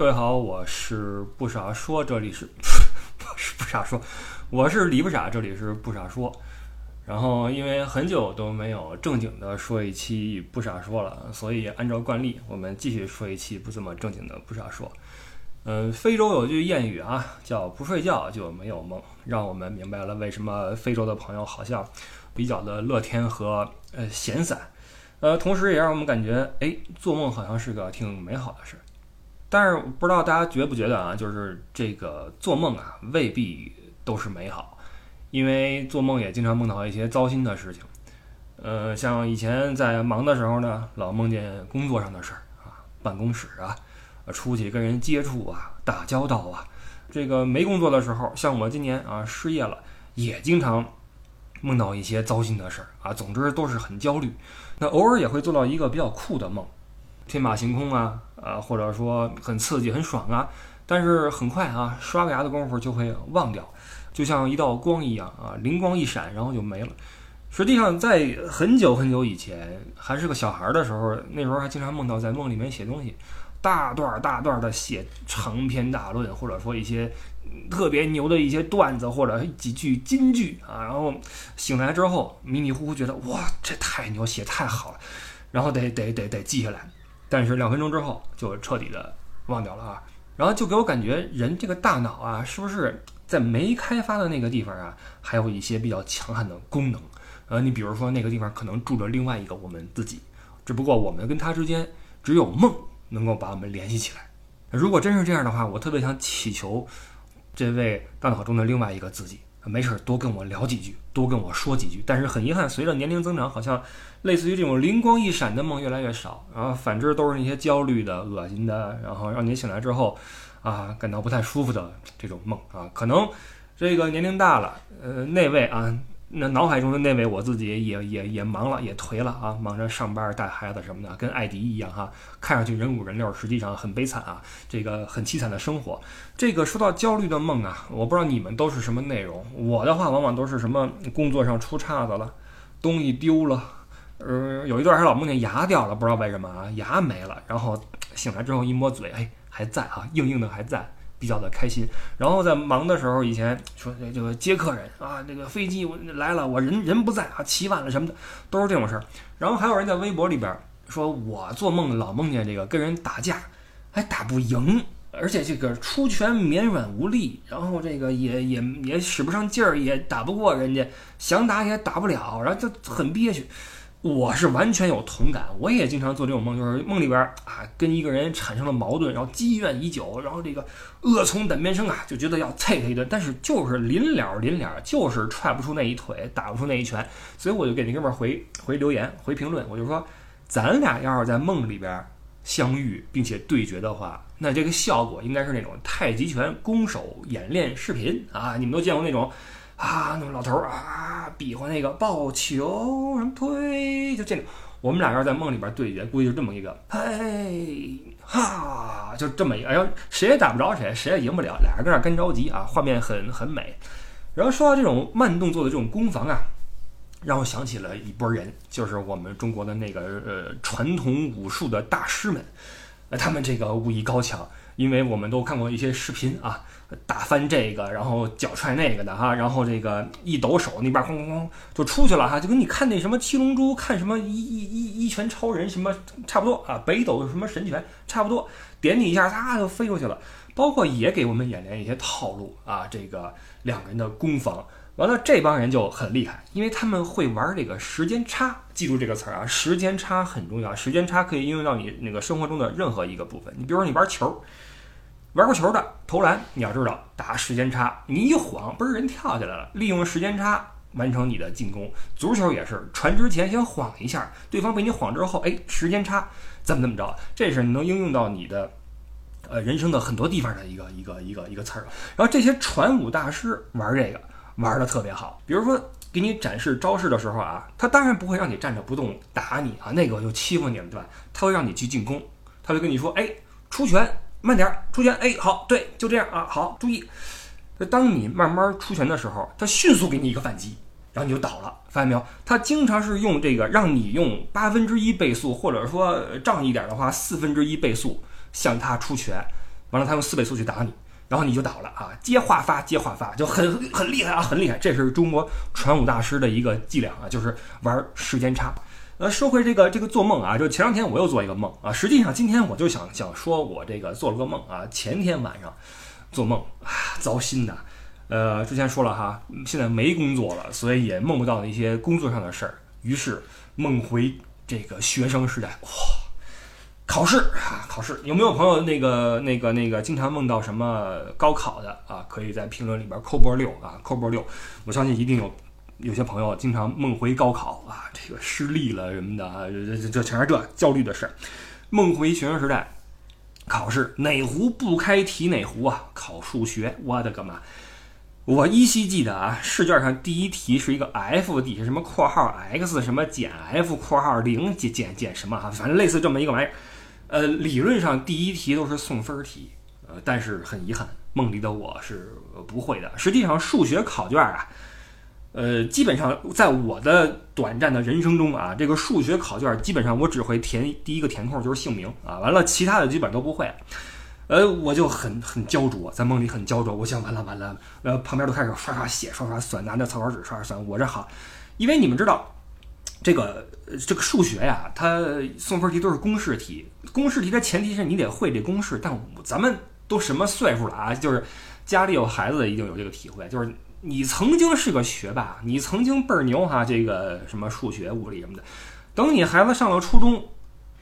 各位好，我是不傻说，这里是 不是不傻说，我是李不傻，这里是不傻说。然后因为很久都没有正经的说一期不傻说了，所以按照惯例，我们继续说一期不这么正经的不傻说。嗯，非洲有句谚语啊，叫不睡觉就没有梦，让我们明白了为什么非洲的朋友好像比较的乐天和呃闲散。呃，同时也让我们感觉，哎，做梦好像是个挺美好的事儿。但是不知道大家觉不觉得啊，就是这个做梦啊，未必都是美好，因为做梦也经常梦到一些糟心的事情。呃，像以前在忙的时候呢，老梦见工作上的事儿啊，办公室啊，出去跟人接触啊，打交道啊。这个没工作的时候，像我今年啊失业了，也经常梦到一些糟心的事儿啊。总之都是很焦虑。那偶尔也会做到一个比较酷的梦。天马行空啊，啊，或者说很刺激、很爽啊，但是很快啊，刷个牙的功夫就会忘掉，就像一道光一样啊，灵光一闪，然后就没了。实际上，在很久很久以前，还是个小孩的时候，那时候还经常梦到在梦里面写东西，大段大段的写长篇大论，或者说一些特别牛的一些段子或者几句金句啊，然后醒来之后迷迷糊糊觉得哇，这太牛，写太好了，然后得得得得记下来。但是两分钟之后就彻底的忘掉了啊，然后就给我感觉人这个大脑啊，是不是在没开发的那个地方啊，还有一些比较强悍的功能？呃，你比如说那个地方可能住着另外一个我们自己，只不过我们跟他之间只有梦能够把我们联系起来。如果真是这样的话，我特别想祈求这位大脑中的另外一个自己。没事儿，多跟我聊几句，多跟我说几句。但是很遗憾，随着年龄增长，好像类似于这种灵光一闪的梦越来越少。然后反之都是那些焦虑的、恶心的，然后让你醒来之后，啊，感到不太舒服的这种梦啊。可能这个年龄大了，呃，那位啊。那脑海中的那位我自己也也也忙了，也颓了啊，忙着上班带孩子什么的，跟艾迪一样哈，看上去人五人六，实际上很悲惨啊，这个很凄惨的生活。这个说到焦虑的梦啊，我不知道你们都是什么内容，我的话往往都是什么工作上出岔子了，东西丢了，呃，有一段还老梦见牙掉了，不知道为什么啊，牙没了，然后醒来之后一摸嘴，哎，还在啊，硬硬的还在。比较的开心，然后在忙的时候，以前说这个接客人啊，这个飞机我来了，我人人不在啊，起晚了什么的，都是这种事儿。然后还有人在微博里边说，我做梦老梦见这个跟人打架，还打不赢，而且这个出拳绵软无力，然后这个也也也使不上劲儿，也打不过人家，想打也打不了，然后就很憋屈。我是完全有同感，我也经常做这种梦，就是梦里边啊，跟一个人产生了矛盾，然后积怨已久，然后这个恶从胆边生啊，就觉得要啐他一顿，但是就是临了临了，就是踹不出那一腿，打不出那一拳，所以我就给那哥们回回留言回评论，我就说，咱俩要是在梦里边相遇并且对决的话，那这个效果应该是那种太极拳攻守演练视频啊，你们都见过那种。啊，那种老头啊，比划那个抱球什么推，就这种。我们俩要是在梦里边对决，估计就这么一个，嘿哈，就这么一个。哎呦，谁也打不着谁，谁也赢不了，俩人跟那干着急啊，画面很很美。然后说到这种慢动作的这种攻防啊，让我想起了一波人，就是我们中国的那个呃传统武术的大师们，呃，他们这个武艺高强。因为我们都看过一些视频啊，打翻这个，然后脚踹那个的哈，然后这个一抖手那边哐哐哐就出去了哈，就跟你看那什么七龙珠，看什么一一一一拳超人什么差不多啊，北斗什么神拳差不多，点你一下，它就飞过去了。包括也给我们演练一些套路啊，这个两个人的攻防。完了，这帮人就很厉害，因为他们会玩这个时间差。记住这个词儿啊，时间差很重要。时间差可以应用到你那个生活中的任何一个部分。你比如说，你玩球，玩过球的投篮，你要知道打时间差，你一晃，嘣，人跳起来了，利用时间差完成你的进攻。足球也是，传之前先晃一下，对方被你晃之后，哎，时间差怎么怎么着，这是能应用到你的呃人生的很多地方的一个一个一个一个词儿。然后这些传武大师玩这个。玩的特别好，比如说给你展示招式的时候啊，他当然不会让你站着不动打你啊，那个就欺负你了，对吧？他会让你去进攻，他会跟你说，哎，出拳慢点，出拳，哎，好，对，就这样啊，好，注意。那当你慢慢出拳的时候，他迅速给你一个反击，然后你就倒了，发现没有？他经常是用这个让你用八分之一倍速，或者说仗义点的话，四分之一倍速向他出拳。完了他用四倍速去打你，然后你就倒了啊，接话发接话发，就很很厉害啊，很厉害。这是中国传武大师的一个伎俩啊，就是玩时间差。呃，说回这个这个做梦啊，就前两天我又做一个梦啊，实际上今天我就想想说我这个做了个梦啊，前天晚上做梦啊，糟心的。呃，之前说了哈，现在没工作了，所以也梦不到那些工作上的事儿，于是梦回这个学生时代，哇，考试啊，考试，有没有朋友那个那个那个经常梦到什么高考的啊？可以在评论里边扣波六啊，扣波六，我相信一定有有些朋友经常梦回高考啊，这个失利了什么的啊，这这这全是这焦虑的事儿，梦回学生时代，考试哪壶不开提哪壶啊？考数学，我的个妈！我依稀记得啊，试卷上第一题是一个 f 底下什么括号 x 什么减 f 括号零减减减什么啊，反正类似这么一个玩意儿。呃，理论上第一题都是送分题，呃，但是很遗憾，梦里的我是不会的。实际上数学考卷啊，呃，基本上在我的短暂的人生中啊，这个数学考卷基本上我只会填第一个填空就是姓名啊，完了其他的基本都不会。呃，我就很很焦灼，在梦里很焦灼。我想完了完了，呃，旁边都开始刷刷写，刷刷算，拿着草稿纸刷刷算。我这好，因为你们知道，这个这个数学呀，它送分题都是公式题。公式题的前提是你得会这公式。但咱们都什么岁数了啊？就是家里有孩子的一定有这个体会，就是你曾经是个学霸，你曾经倍儿牛哈，这个什么数学、物理什么的。等你孩子上了初中，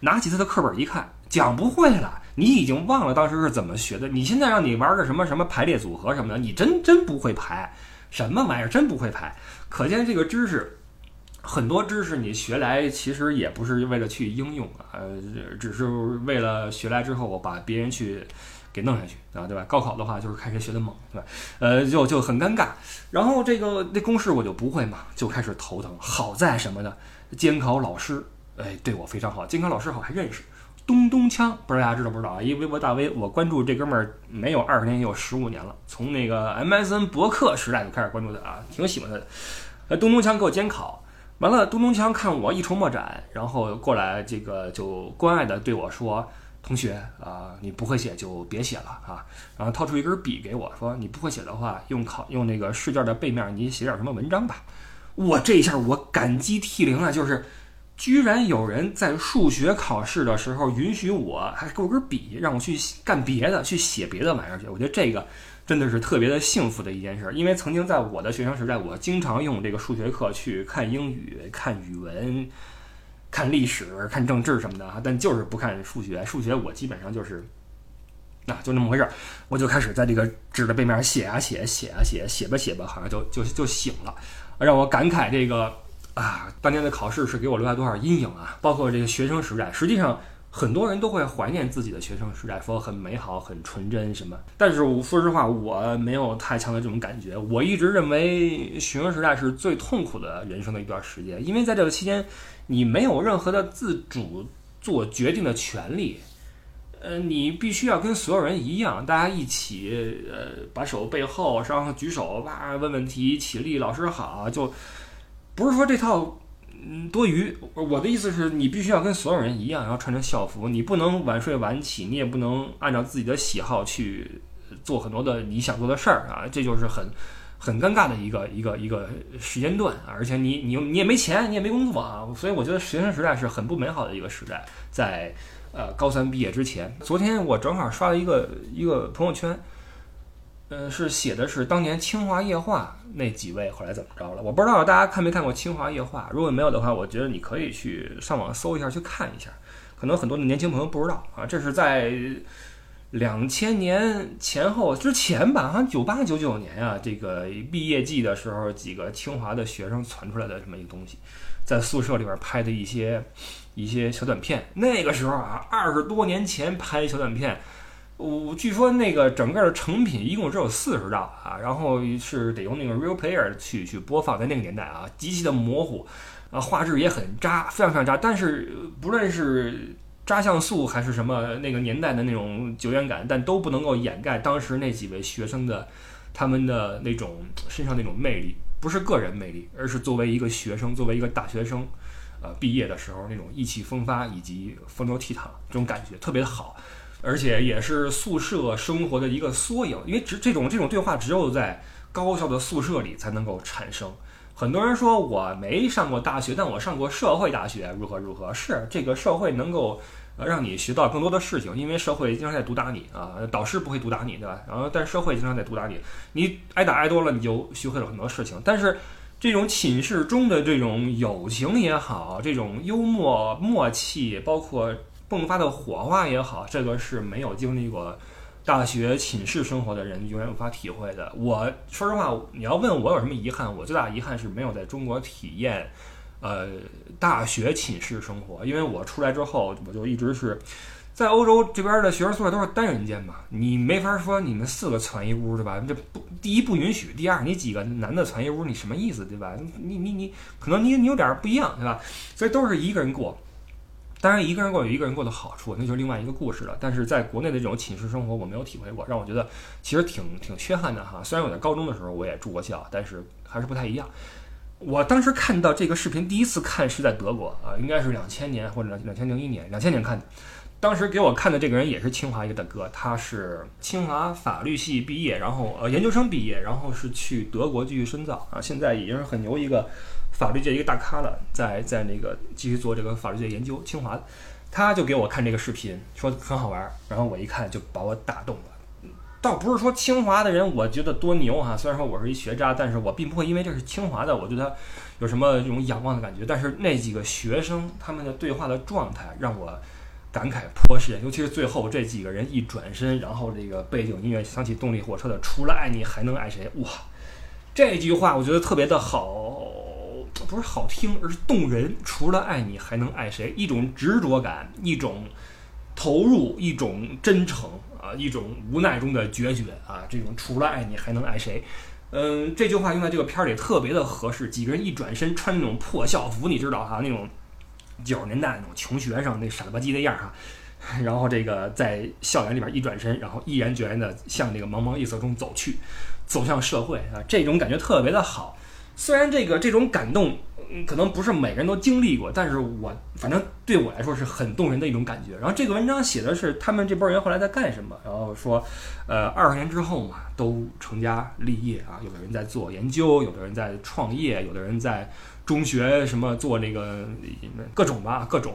拿起他的课本一看，讲不会了。你已经忘了当时是怎么学的？你现在让你玩个什么什么排列组合什么的，你真真不会排，什么玩意儿真不会排。可见这个知识，很多知识你学来其实也不是为了去应用啊，呃只是为了学来之后我把别人去给弄下去啊，对吧？高考的话就是看谁学的猛，对吧？呃，就就很尴尬。然后这个那公式我就不会嘛，就开始头疼。好在什么呢？监考老师哎对我非常好，监考老师好还认识。东东锵，不知道大家知道不知道啊？一微博大 V，我关注这哥们儿没有二十年，也有十五年了。从那个 MSN 博客时代就开始关注他啊，挺喜欢他的。呃，东东锵给我监考完了，东东锵看我一筹莫展，然后过来这个就关爱的对我说：“同学啊，你不会写就别写了啊。”然后掏出一根笔给我说：“你不会写的话，用考用那个试卷的背面，你写点什么文章吧。”我这一下我感激涕零啊，就是。居然有人在数学考试的时候允许我，还给我根笔，让我去干别的，去写别的玩意儿去。我觉得这个真的是特别的幸福的一件事。因为曾经在我的学生时代，我经常用这个数学课去看英语、看语文、看历史、看政治什么的啊，但就是不看数学。数学我基本上就是，那就那么回事儿。我就开始在这个纸的背面写啊写，写啊写，写吧写吧，好像就就就醒了，让我感慨这个。啊，当年的考试是给我留下多少阴影啊！包括这个学生时代，实际上很多人都会怀念自己的学生时代，说很美好、很纯真什么。但是我说实话，我没有太强的这种感觉。我一直认为学生时代是最痛苦的人生的一段时间，因为在这个期间，你没有任何的自主做决定的权利。呃，你必须要跟所有人一样，大家一起，呃，把手背后，然后举手，哇，问问题，起立，老师好，就。不是说这套嗯多余，我的意思是你必须要跟所有人一样，然后穿着校服，你不能晚睡晚起，你也不能按照自己的喜好去做很多的你想做的事儿啊，这就是很很尴尬的一个一个一个时间段啊，而且你你你也没钱，你也没工作啊，所以我觉得学生时代是很不美好的一个时代，在呃高三毕业之前，昨天我正好刷了一个一个朋友圈。嗯，是写的是当年清华夜话那几位后来怎么着了？我不知道大家看没看过清华夜话，如果没有的话，我觉得你可以去上网搜一下去看一下。可能很多的年轻朋友不知道啊，这是在两千年前后之前吧，好像九八九九年啊，这个毕业季的时候，几个清华的学生传出来的这么一个东西，在宿舍里边拍的一些一些小短片。那个时候啊，二十多年前拍小短片。我据说那个整个的成品一共只有四十兆啊，然后是得用那个 Real Player 去去播放，在那个年代啊，极其的模糊，啊，画质也很渣，非常非常渣。但是不论是渣像素还是什么那个年代的那种久远感，但都不能够掩盖当时那几位学生的他们的那种身上那种魅力，不是个人魅力，而是作为一个学生，作为一个大学生，呃，毕业的时候那种意气风发以及风流倜傥这种感觉特别的好。而且也是宿舍生活的一个缩影。因为只这种这种对话只有在高校的宿舍里才能够产生。很多人说我没上过大学，但我上过社会大学，如何如何？是这个社会能够呃让你学到更多的事情，因为社会经常在毒打你啊，导师不会毒打你，对吧？然后但社会经常在毒打你，你挨打挨多了，你就学会了很多事情。但是这种寝室中的这种友情也好，这种幽默默契，包括迸发的火花也好，这个是没有经历过。大学寝室生活的人永远无法体会的。我说实话，你要问我有什么遗憾，我最大遗憾是没有在中国体验，呃，大学寝室生活。因为我出来之后，我就一直是在欧洲这边的学生宿舍都是单人间嘛，你没法说你们四个攒一屋，对吧？这不，第一不允许，第二你几个男的攒一屋，你什么意思，对吧？你你你，可能你你有点不一样，对吧？所以都是一个人过。当然，一个人过有一个人过的好处，那就是另外一个故事了。但是在国内的这种寝室生活，我没有体会过，让我觉得其实挺挺缺憾的哈。虽然我在高中的时候我也住过校，但是还是不太一样。我当时看到这个视频，第一次看是在德国啊，应该是两千年或者两两千零一年，两千年看的。当时给我看的这个人也是清华一个大哥，他是清华法律系毕业，然后呃研究生毕业，然后是去德国继续深造啊，现在已经是很牛一个。法律界一个大咖了，在在那个继续做这个法律界研究，清华，他就给我看这个视频，说很好玩，然后我一看就把我打动了。倒不是说清华的人我觉得多牛哈，虽然说我是一学渣，但是我并不会因为这是清华的，我对他有什么这种仰望的感觉。但是那几个学生他们的对话的状态让我感慨颇深，尤其是最后这几个人一转身，然后这个背景音乐响起动力火车的“除了爱你还能爱谁”，哇，这句话我觉得特别的好。不是好听，而是动人。除了爱你，还能爱谁？一种执着感，一种投入，一种真诚啊，一种无奈中的决绝啊。这种除了爱你，还能爱谁？嗯，这句话用在这个片儿里特别的合适。几个人一转身，穿那种破校服，你知道哈，那种九十年代那种穷学生那傻了吧唧的样儿哈。然后这个在校园里边一转身，然后毅然决然的向这个茫茫夜色中走去，走向社会啊。这种感觉特别的好。虽然这个这种感动，可能不是每个人都经历过，但是我反正对我来说是很动人的一种感觉。然后这个文章写的是他们这波人后来在干什么，然后说，呃，二十年之后嘛，都成家立业啊，有的人在做研究，有的人在创业，有的人在中学什么做那个各种吧，各种。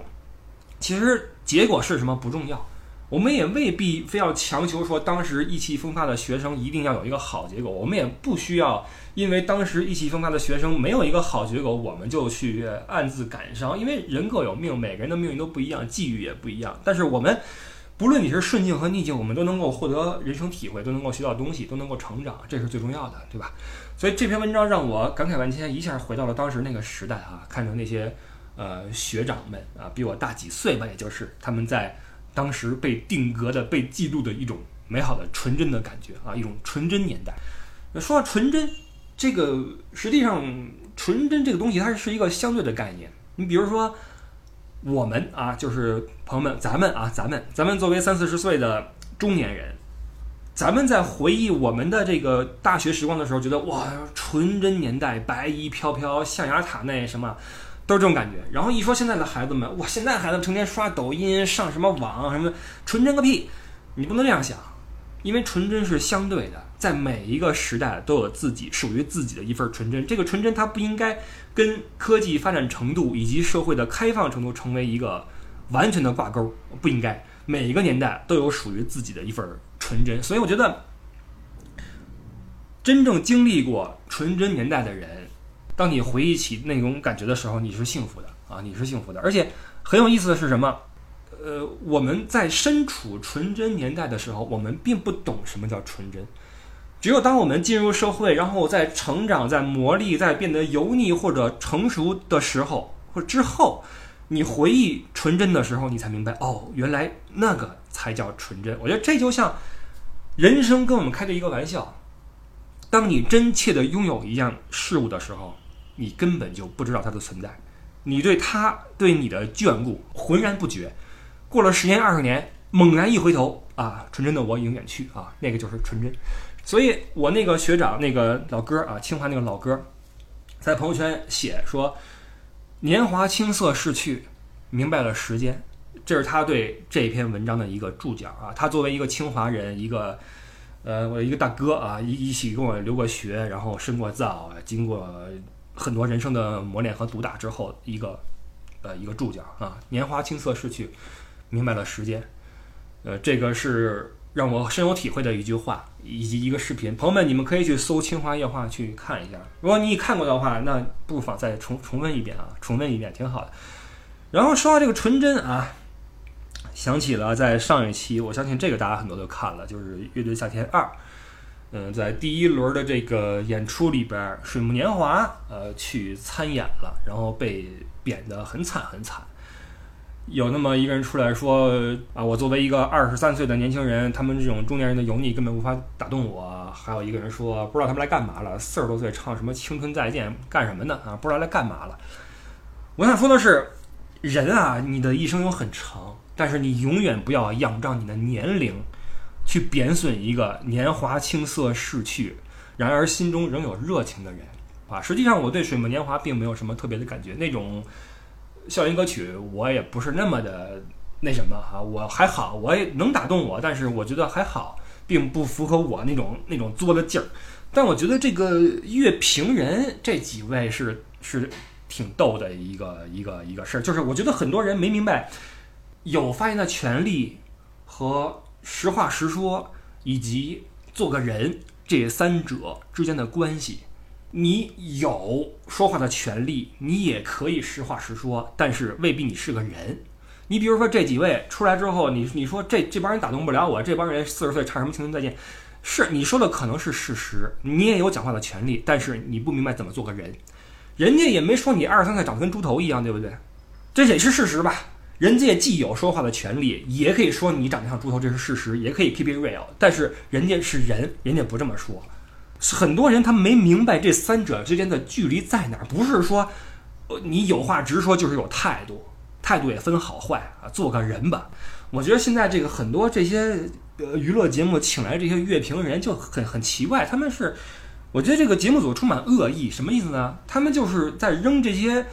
其实结果是什么不重要。我们也未必非要强求说，当时意气风发的学生一定要有一个好结果。我们也不需要，因为当时意气风发的学生没有一个好结果，我们就去暗自感伤。因为人各有命，每个人的命运都不一样，际遇也不一样。但是我们，不论你是顺境和逆境，我们都能够获得人生体会，都能够学到东西，都能够成长，这是最重要的，对吧？所以这篇文章让我感慨万千，一下回到了当时那个时代啊，看着那些呃学长们啊，比我大几岁吧，也就是他们在。当时被定格的、被记录的一种美好的纯真的感觉啊，一种纯真年代。说到纯真，这个实际上纯真这个东西，它是一个相对的概念。你比如说，我们啊，就是朋友们，咱们啊，咱们，咱们作为三四十岁的中年人，咱们在回忆我们的这个大学时光的时候，觉得哇，纯真年代，白衣飘飘，象牙塔那什么。都是这种感觉，然后一说现在的孩子们，哇，现在孩子成天刷抖音，上什么网什么，纯真个屁！你不能这样想，因为纯真是相对的，在每一个时代都有自己属于自己的一份纯真。这个纯真它不应该跟科技发展程度以及社会的开放程度成为一个完全的挂钩，不应该。每一个年代都有属于自己的一份纯真，所以我觉得，真正经历过纯真年代的人。当你回忆起那种感觉的时候，你是幸福的啊，你是幸福的。而且很有意思的是什么？呃，我们在身处纯真年代的时候，我们并不懂什么叫纯真。只有当我们进入社会，然后在成长、在磨砺、在变得油腻或者成熟的时候，或之后，你回忆纯真的时候，你才明白，哦，原来那个才叫纯真。我觉得这就像人生跟我们开的一个玩笑。当你真切的拥有一样事物的时候，你根本就不知道它的存在，你对它对你的眷顾浑然不觉。过了十年二十年，猛然一回头啊，纯真的我已经远去啊，那个就是纯真。所以我那个学长那个老哥啊，清华那个老哥，在朋友圈写说：“年华青涩逝去，明白了时间这是他对这篇文章的一个注脚啊。他作为一个清华人，一个呃，我一个大哥啊，一一起跟我留过学，然后深过造，经过很多人生的磨练和毒打之后，一个呃一个注脚啊。年华青涩逝去，明白了时间。呃，这个是让我深有体会的一句话，以及一个视频。朋友们，你们可以去搜《清华夜话》去看一下。如果你看过的话，那不妨再重重温一遍啊，重温一遍挺好的。然后说到这个纯真啊，想起了在上一期，我相信这个大家很多都看了，就是《乐队夏天二》。嗯，在第一轮的这个演出里边，水木年华呃去参演了，然后被贬得很惨很惨。有那么一个人出来说啊，我作为一个二十三岁的年轻人，他们这种中年人的油腻根本无法打动我。还有一个人说，不知道他们来干嘛了，四十多岁唱什么青春再见，干什么呢？啊，不知道来干嘛了。我想说的是，人啊，你的一生有很长，但是你永远不要仰仗你的年龄去贬损一个年华青涩逝去，然而心中仍有热情的人啊。实际上，我对水木年华并没有什么特别的感觉，那种。校园歌曲我也不是那么的那什么哈，我还好，我也能打动我，但是我觉得还好，并不符合我那种那种作的劲儿。但我觉得这个乐评人这几位是是挺逗的一个一个一个事儿，就是我觉得很多人没明白有发言的权利和实话实说以及做个人这三者之间的关系。你有说话的权利，你也可以实话实说，但是未必你是个人。你比如说这几位出来之后，你你说这这帮人打动不了我，这帮人四十岁唱什么青春再见，是你说的可能是事实，你也有讲话的权利，但是你不明白怎么做个人。人家也没说你二十三岁长得跟猪头一样，对不对？这也是事实吧？人家既有说话的权利，也可以说你长得像猪头，这是事实，也可以 keep it real，但是人家是人，人家不这么说。很多人他没明白这三者之间的距离在哪儿，不是说，呃，你有话直说就是有态度，态度也分好坏啊，做个人吧。我觉得现在这个很多这些呃娱乐节目请来这些乐评人就很很奇怪，他们是，我觉得这个节目组充满恶意，什么意思呢？他们就是在扔这些。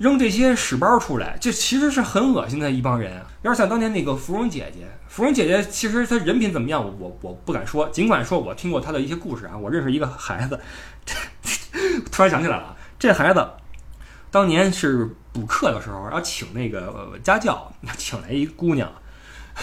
扔这些屎包出来，这其实是很恶心的一帮人啊！有点像当年那个芙蓉姐姐。芙蓉姐姐其实她人品怎么样，我我不敢说。尽管说我听过她的一些故事啊，我认识一个孩子，突然想起来了，这孩子当年是补课的时候要请那个家教，请来一姑娘，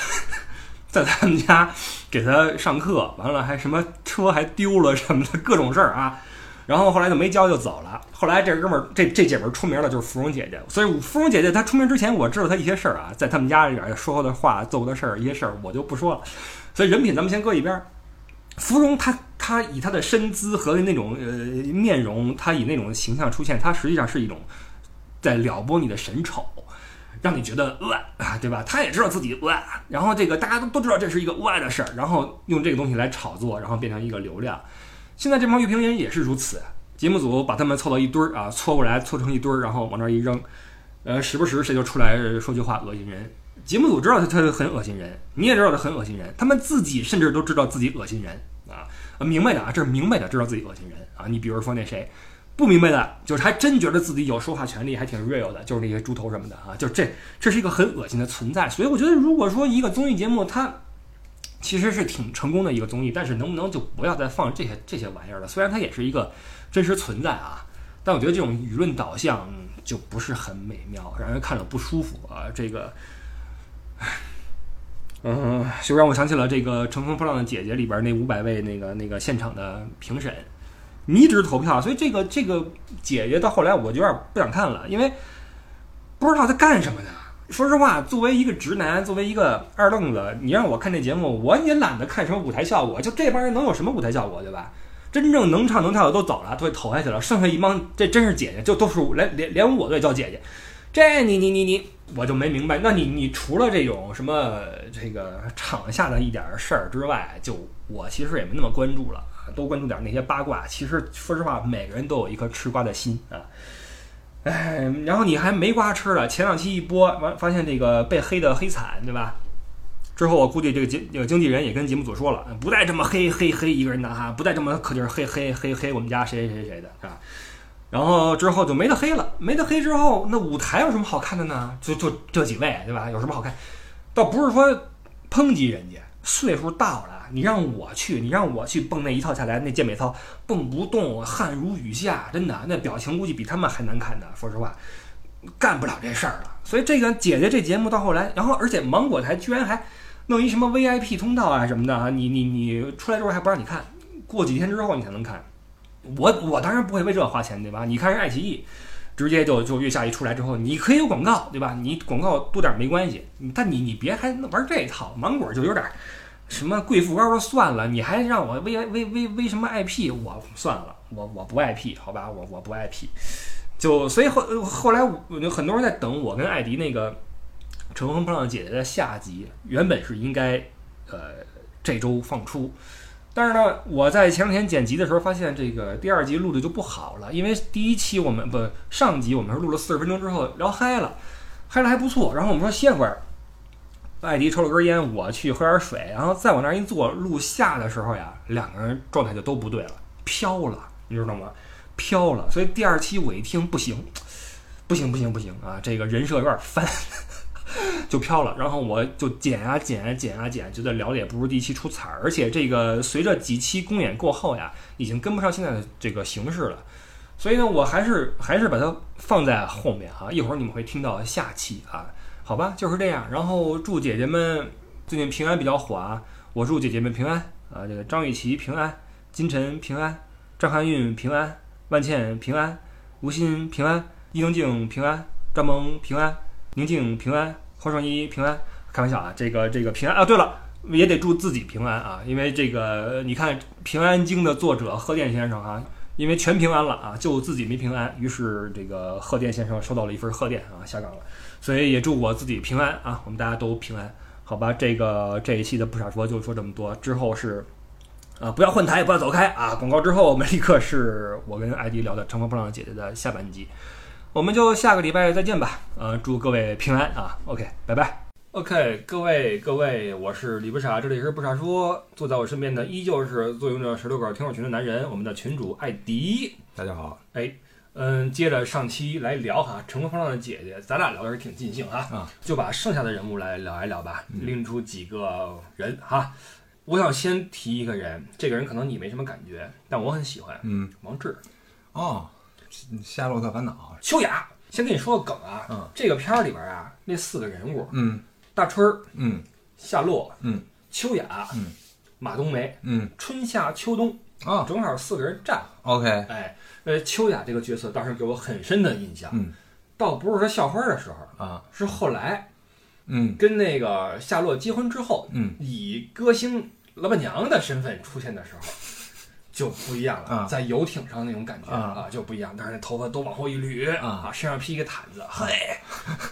在他们家给他上课，完了还什么车还丢了什么的各种事儿啊。然后后来就没教就走了。后来这哥们儿这这姐们儿出名了，就是芙蓉姐姐。所以芙蓉姐姐她出名之前，我知道她一些事儿啊，在他们家里边说过的话、做过的事儿一些事儿，我就不说了。所以人品咱们先搁一边。芙蓉她她以她的身姿和那种呃面容，她以那种形象出现，她实际上是一种在撩拨你的神丑，让你觉得恶啊，对吧？她也知道自己恶，然后这个大家都都知道这是一个恶的事儿，然后用这个东西来炒作，然后变成一个流量。现在这帮乐评人也是如此，节目组把他们凑到一堆儿啊，搓过来搓成一堆儿，然后往那儿一扔，呃，时不时谁就出来说句话恶心人。节目组知道他他很恶心人，你也知道他很恶心人，他们自己甚至都知道自己恶心人啊，明白的啊，这是明白的，知道自己恶心人啊。你比如说那谁，不明白的，就是还真觉得自己有说话权利，还挺 real 的，就是那些猪头什么的啊，就这这是一个很恶心的存在。所以我觉得，如果说一个综艺节目它。其实是挺成功的一个综艺，但是能不能就不要再放这些这些玩意儿了？虽然它也是一个真实存在啊，但我觉得这种舆论导向就不是很美妙，让人看了不舒服啊。这个，嗯，就让我想起了这个《乘风破浪的姐姐》里边那五百位那个那个现场的评审，迷之投票。所以这个这个姐姐到后来我就有点不想看了，因为不知道她干什么的。说实话，作为一个直男，作为一个二愣子，你让我看这节目，我也懒得看什么舞台效果。就这帮人能有什么舞台效果，对吧？真正能唱能跳的都走了，都投下去了，剩下一帮，这真是姐姐，就都是连连连我都叫姐姐。这你你你你，我就没明白。那你你除了这种什么这个场下的一点事儿之外，就我其实也没那么关注了，多关注点那些八卦。其实说实话，每个人都有一颗吃瓜的心啊。哎，然后你还没瓜吃了。前两期一播完，发现这个被黑的黑惨，对吧？之后我估计这个经这个经纪人也跟节目组说了，不带这么黑黑黑一个人的哈，不带这么可劲儿黑黑黑黑我们家谁谁谁谁的啊。然后之后就没得黑了，没得黑之后，那舞台有什么好看的呢？就就这几位，对吧？有什么好看？倒不是说抨击人家，岁数大了，你让我去，你让我去蹦那一套下来，那健美操蹦不动，汗如雨下，真的，那表情估计比他们还难看呢。说实话，干不了这事儿了。所以这个姐姐这节目到后来，然后而且芒果台居然还弄一什么 VIP 通道啊什么的啊，你你你出来之后还不让你看，过几天之后你才能看。我我当然不会为这花钱，对吧？你看人爱奇艺，直接就就月下一出来之后，你可以有广告，对吧？你广告多点没关系，但你你别还玩这套，芒果就有点什么贵妇膏就算了，你还让我 V V V V 什么 IP，我算了，我我不 IP，好吧，我我不 IP，就所以后后来很多人在等我跟艾迪那个《乘风破浪姐姐》的下集，原本是应该呃这周放出。但是呢，我在前两天剪辑的时候发现，这个第二集录的就不好了，因为第一期我们不上集我们是录了四十分钟之后聊嗨了，嗨了还不错。然后我们说歇会儿，艾迪抽了根烟，我去喝点水，然后再往那儿一坐，录下的时候呀，两个人状态就都不对了，飘了，你知道吗？飘了。所以第二期我一听不行，不行不行不行啊，这个人设有点翻。就飘了，然后我就剪啊剪啊剪啊剪，觉得聊的也不如第一期出彩儿，而且这个随着几期公演过后呀，已经跟不上现在的这个形式了，所以呢，我还是还是把它放在后面啊，一会儿你们会听到下期啊，好吧，就是这样。然后祝姐姐们最近平安比较火啊，我祝姐姐们平安啊，这个张雨绮平安，金晨平安，张含韵平安，万茜平安，吴昕平安，伊能静平安，张萌平安。宁静平安，黄双一平安。开玩笑啊，这个这个平安啊。对了，也得祝自己平安啊，因为这个你看《平安经》的作者贺电先生啊，因为全平安了啊，就自己没平安，于是这个贺电先生收到了一份贺电啊，下岗了。所以也祝我自己平安啊，我们大家都平安，好吧？这个这一期的不傻说就说这么多，之后是啊，不要换台，不要走开啊！广告之后，我们立刻是我跟 艾迪聊的《乘风破浪的姐姐》的下半集。我们就下个礼拜再见吧，呃，祝各位平安啊，OK，拜拜。OK，各位各位，我是李不傻，这里是不傻说，坐在我身边的依旧是坐拥着十六个听友群的男人，我们的群主艾迪。大家好，哎，嗯，接着上期来聊哈，乘风破浪的姐姐，咱俩聊的是挺尽兴哈，啊，就把剩下的人物来聊一聊吧，拎出几个人哈。我想先提一个人，这个人可能你没什么感觉，但我很喜欢，嗯，王志。哦。夏洛特烦恼，秋雅，先跟你说个梗啊，嗯，这个片儿里边啊，那四个人物，嗯，大春儿，嗯，夏洛，嗯，秋雅，嗯，马冬梅，嗯，春夏秋冬，啊，正好四个人站，OK，哎，呃，秋雅这个角色当时给我很深的印象，嗯，倒不是说校花的时候啊，是后来，嗯，跟那个夏洛结婚之后，嗯，以歌星老板娘的身份出现的时候。就不一样了，在游艇上那种感觉啊。就不一样，但是那头发都往后一捋啊，身上披一个毯子，嘿，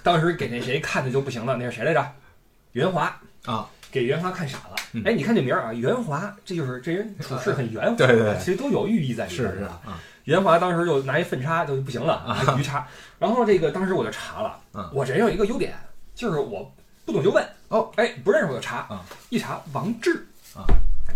当时给那谁看的就不行了，那是谁来着？袁华。啊，给袁华看傻了。哎，你看这名儿啊，袁华，这就是这人处事很圆滑，对对，其实都有寓意在里边是吧？袁华当时就拿一粪叉就不行了啊，鱼叉。然后这个当时我就查了，我这人有一个优点，就是我不懂就问哦，哎，不认识我就查啊，一查王志啊。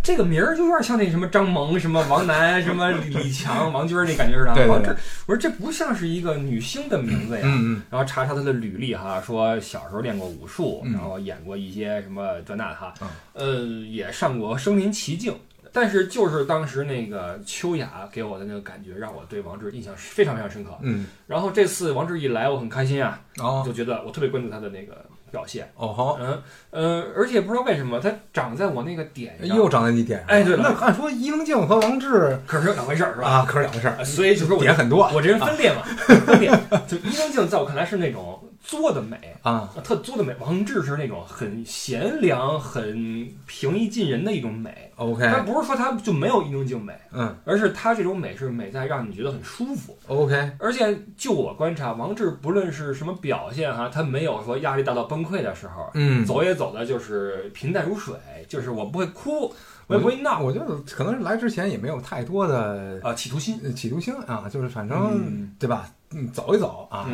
这个名儿就有点像那什么张萌、什么王楠、什么李强、王军那感觉似的。对对对。我说这不像是一个女星的名字呀。嗯嗯。然后查查她的履历哈，说小时候练过武术，然后演过一些什么这那哈。呃，也上过《声临其境》，但是就是当时那个秋雅给我的那个感觉，让我对王志印象非常非常深刻。嗯。然后这次王志一来，我很开心啊。哦。就觉得我特别关注他的那个。表现哦好，嗯呃，而且不知道为什么它长在我那个点上，又长在你点上。哎，对了，那按说伊能静和王志可是两回事儿是吧？啊，可是两回事儿。所以就说点很多，我这人分裂嘛，分裂。就伊能静在我看来是那种作的美啊，特作的美。王志是那种很贤良、很平易近人的一种美。OK，他不是说他就没有一种静美，嗯，而是他这种美是美在让你觉得很舒服。OK，而且就我观察，王志不论是什么表现哈，他没有说压力大到崩溃的时候，嗯，走也走的就是平淡如水，就是我不会哭，我也不会闹。我觉得可能是来之前也没有太多的啊企图心，企图心啊，就是反正对吧？嗯，走一走啊，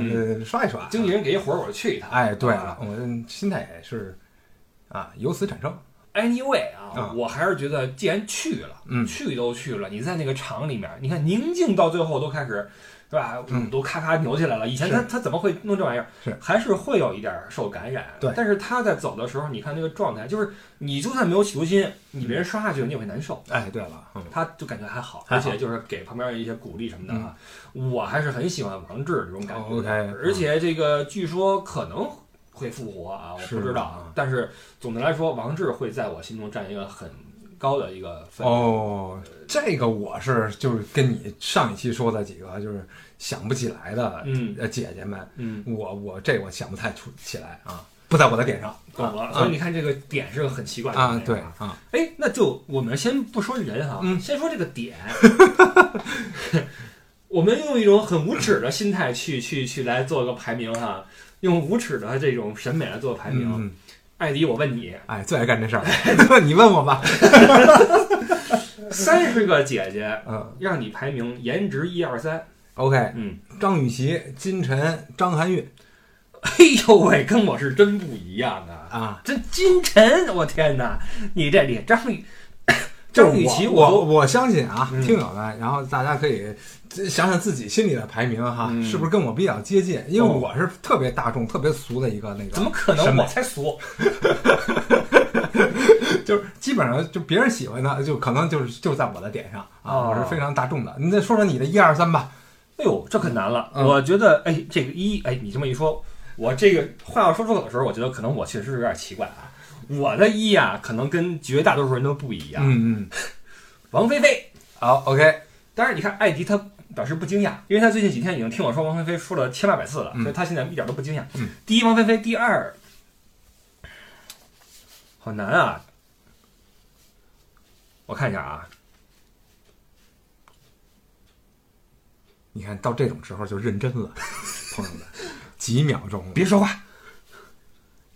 刷一刷，经纪人给一活儿我就去一趟。哎，对了，我心态也是啊，由此产生。anyway 啊，啊我还是觉得既然去了，嗯去都去了，你在那个厂里面，你看宁静到最后都开始。对吧？嗯都咔咔扭起来了。以前他他怎么会弄这玩意儿？是还是会有一点受感染。对但是他在走的时候，你看那个状态，就是你就算没有企图心，你别人刷下去了，你也会难受。哎，对了，嗯，他就感觉还好，而且就是给旁边人一些鼓励什么的啊。我还是很喜欢王志这种感觉 OK，而且这个据说可能会复活啊，我不知道啊。但是总的来说，王志会在我心中占一个很高的一个分。哦，这个我是就是跟你上一期说的几个就是想不起来的嗯呃姐姐们，嗯，我我这我想不太出起来啊，不在我的点上懂了。啊所以你看这个点是个很奇怪的啊，对啊。啊，哎，那就我们先不说人哈，嗯先说这个点。我们用一种很无耻的心态去去去来做个排名哈，用无耻的这种审美来做排名。嗯，艾迪，我问你，哎，最爱干这事儿，你问我吧，三十个姐姐嗯。让你排名颜值一二三，，OK，嗯，张雨绮、金晨、张含韵哎呦喂，跟我是真不一样啊！啊，这金晨，我天哪，你这里张雨张雨绮，就是我我相信啊，嗯听友们，然后大家可以想想自己心里的排名哈，嗯是不是跟我比较接近？因为哦我是特别大众、特别俗的一个那个，怎么可能？我才俗，就是基本上就别人喜欢的，就可能就是就在我的点上啊，哦我是非常大众的。你再说说你的一二三吧。哎呦，这可难了。嗯我觉得，哎，这个一，哎，你这么一说，我这个话要说出口的时候，我觉得可能我确实是有点奇怪啊。我的一啊，可能跟绝大多数人都不一样。嗯嗯，王菲菲，好，OK，当然你看艾迪他表示不惊讶，因为他最近几天已经听我说王菲菲说了千八百次了，嗯所以他现在一点都不惊讶。嗯第一王菲菲，第二，好难啊！我看一下啊，你看到这种时候就认真了，朋友们，几秒钟，别说话。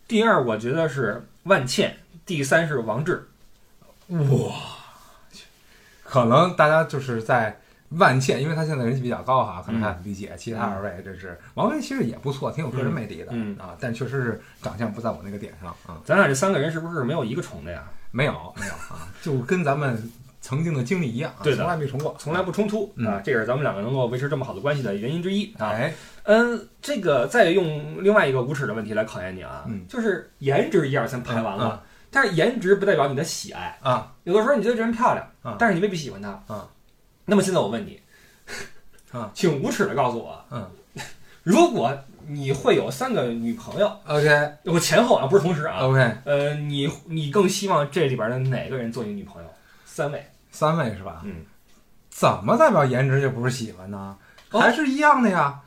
第二，我觉得是万茜，第三是王志。哇，可能大家就是在万茜，因为她现在人气比较高哈，可能还很理解。其他二位这是王菲，其实也不错，挺有个人魅力的、嗯啊，但确实是长相不在我那个点上啊，咱俩这三个人是不是没有一个重的呀？没有没有啊，就跟咱们曾经的经历一样啊，对的。从来没重过，从来不冲突、嗯。啊，这也是咱们两个能够维持这么好的关系的原因之一啊。哎，嗯，这个再用另外一个无耻的问题来考验你啊，嗯。就是颜值一二三排完了，但是颜值不代表你的喜爱。啊。有的时候你觉得这人漂亮，啊。但是你未必喜欢她啊。那么现在我问你，啊，请无耻的告诉我，嗯，如果你会有三个女朋友，，OK。我前后啊，不是同时啊，OK，呃，你你更希望这里边的哪个人做你女朋友？三位，三位是吧？嗯，怎么代表颜值就不是喜欢呢？哦还是一样的呀。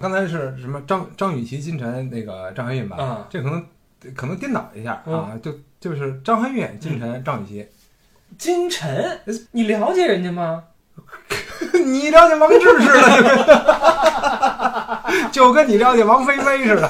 刚才是什么张张雨绮、金晨那个张含韵吧？啊这可能可能颠倒一下、嗯啊，就就是张含韵、金晨、张雨绮。金晨，你了解人家吗？你了解王志似的，就跟你了解王菲菲似的，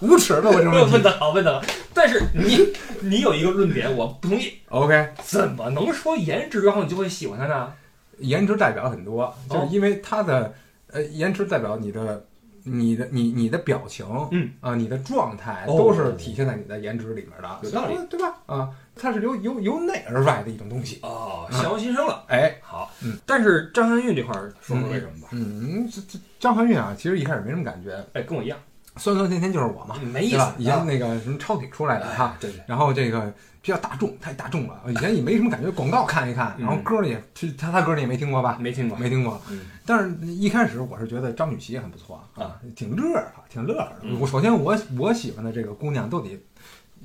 无耻的我这种问的好，问的好。但是你你有一个论点，我不同意。OK，怎么能说颜值然后你就会喜欢他呢？颜值代表很多，就是因为他的呃颜值代表你的。你的你你的表情，嗯啊，你的状态哦都是体现在你的颜值里面的，有道理，对吧？啊，它是由由由内而外的一种东西。哦，相由心生了。哎，好，嗯，但是张含韵这块儿说说为什么吧？嗯，这这张含韵啊，其实一开始没什么感觉，哎，跟我一样，酸酸甜甜就是我嘛，没意思对吧？以前啊。那个什么超体出来的哈，对对，然后这个比较大众，太大众了。以前也没什么感觉，广告看一看，嗯然后歌也，他他歌你也没听过吧？没听过。没听过。嗯但是一开始我是觉得张雨绮也很不错啊，挺乐呵，挺乐呵的。嗯我首先我我喜欢的这个姑娘都得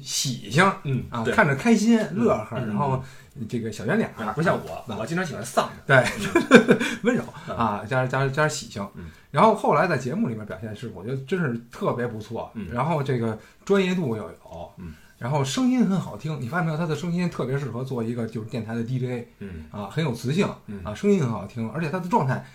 喜庆嗯啊，看着开心乐呵，嗯然后这个小圆脸儿，不像我，啊我经常喜欢丧的。对，温柔嗯啊，加加加点喜庆嗯。然后后来在节目里面表现是，我觉得真是特别不错嗯。然后这个专业度又有嗯，然后声音很好听。你发现没有，他的声音特别适合做一个就是电台的 DJ 嗯啊，很有磁性嗯啊，声音很好听，而且他的状态